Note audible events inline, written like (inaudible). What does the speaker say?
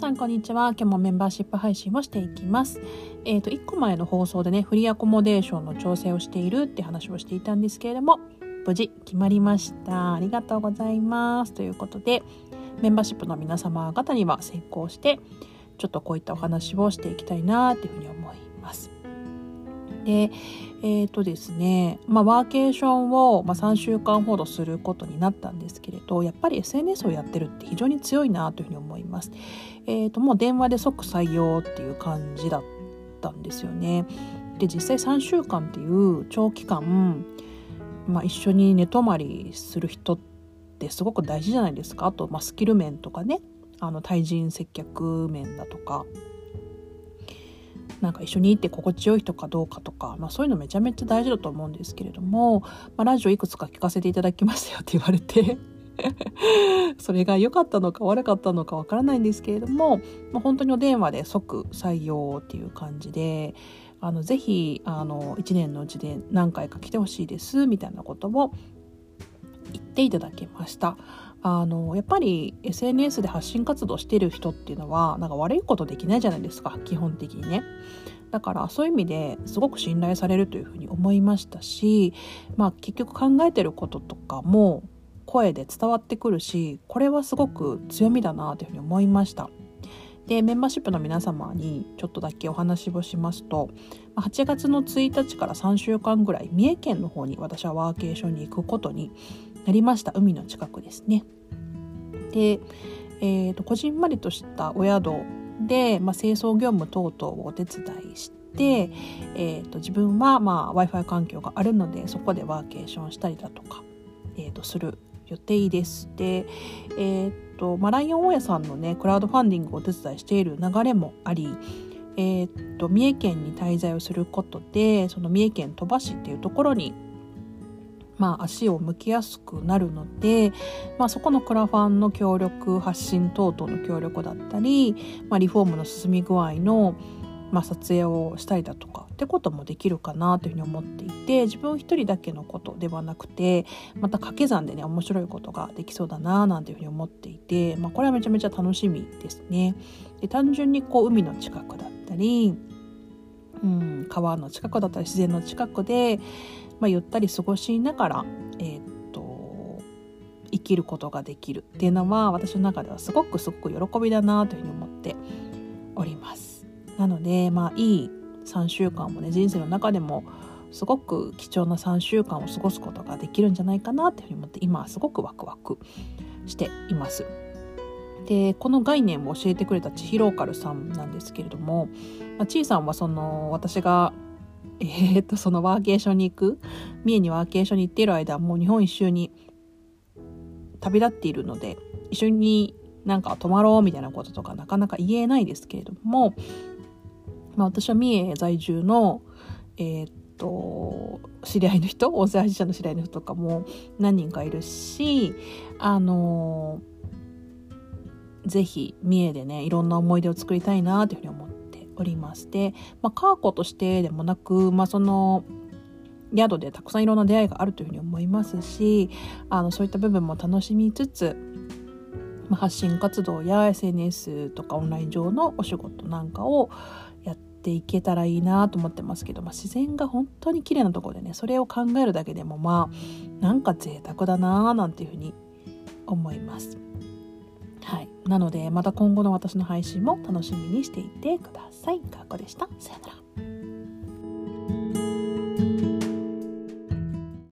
さんこんにちは。今日もメンバーシップ配信をしていきます。えっ、ー、と1個前の放送でねフリーアコモデーションの調整をしているって話をしていたんですけれども無事決まりました。ありがとうございます。ということでメンバーシップの皆様方には成功してちょっとこういったお話をしていきたいなっていうふうに思います。でえ、ー、とですね、まあ、ワーケーションを、まあ、3週間ほどすることになったんですけれどやっぱり SNS をやってるって非常に強いなというふうに思います。えーと、もう電話で即採用っていう感じだったんですよね。で実際3週間っていう長期間、まあ、一緒に寝泊まりする人ってすごく大事じゃないですかあと、スキル面とかねあの対人接客面だとかなんか一緒にいて心地よい人かどうかとか、まあ、そういうのめちゃめちゃ大事だと思うんですけれども、まあ、ラジオいくつか聞かせていただきましたよって言われて (laughs) それが良かったのか悪かったのかわからないんですけれども、まあ、本当にお電話で即採用っていう感じであのぜひあの1年のうちで何回か来てほしいですみたいなことを言っていただきました。あのやっぱり SNS で発信活動してる人っていうのはなんか悪いことできないじゃないですか基本的にね。だからそういう意味ですごく信頼されるというふうに思いましたし、まあ、結局考えてることとかも声で伝わってくるしこれはすごく強みだなというふうに思いました。でメンバーシップの皆様にちょっとだけお話をしますと8月の1日から3週間ぐらい三重県の方に私はワーケーションに行くことになりました海の近くですね。で、えーと、こじんまりとしたお宿で、まあ、清掃業務等々をお手伝いして、えーと、自分は、まあ、w i f i 環境があるのでそこでワーケーションしたりだとか、えーと、する予定です。で、えーとまあ、ライオン大家さんのねクラウドファンディングをお手伝いしている流れもありえー、と三重県に滞在をすることでその三重県鳥羽市っていうところにまあ、足を向きやすくなるので、まあ、そこのクラファンの協力発信等々の協力だったり、まあ、リフォームの進み具合の、まあ、撮影をしたりだとかってこともできるかなというふうに思っていて自分一人だけのことではなくてまた掛け算でね面白いことができそうだななんていうふうに思っていて、まあ、これはめちゃめちゃ楽しみですね。で単純にこう海の近くだったりうん、川の近くだったり自然の近くで、まあ、ゆったり過ごしながら、えー、っと生きることができるっていうのは私の中ではすごくすごく喜びだなというふうに思っております。なのでまあいい3週間もね人生の中でもすごく貴重な3週間を過ごすことができるんじゃないかなというふうに思って今はすごくワクワクしています。でこの概念を教えてくれた千尋カルさんなんですけれども、まあ、ちいさんはその私がえー、っとそのワーケーションに行く？三重にワーケーションに行っている間もう日本一周に旅立っているので一緒になんか泊まろうみたいなこととかなかなか言えないですけれども、まあ、私は三重在住のえー、っと知り合いの人音声配信者の知り合いの人とかも何人かいるしあのぜひ三重でねいろんな思い出を作りたいなというふうに思っておりまして、まあ、カーコとしてでもなく、まあ、その宿でたくさんいろんな出会いがあるというふうに思いますしあのそういった部分も楽しみつつ、発信活動や SNS とかオンライン上のお仕事なんかをやっていけたらいいなと思ってますけど、まあ、自然が本当に綺麗なところでねそれを考えるだけでもまあなんか贅沢だななんていうふうに思います。はい、なのでまた今後の私の配信も楽しみにしていてください。かっこでした。さよなら。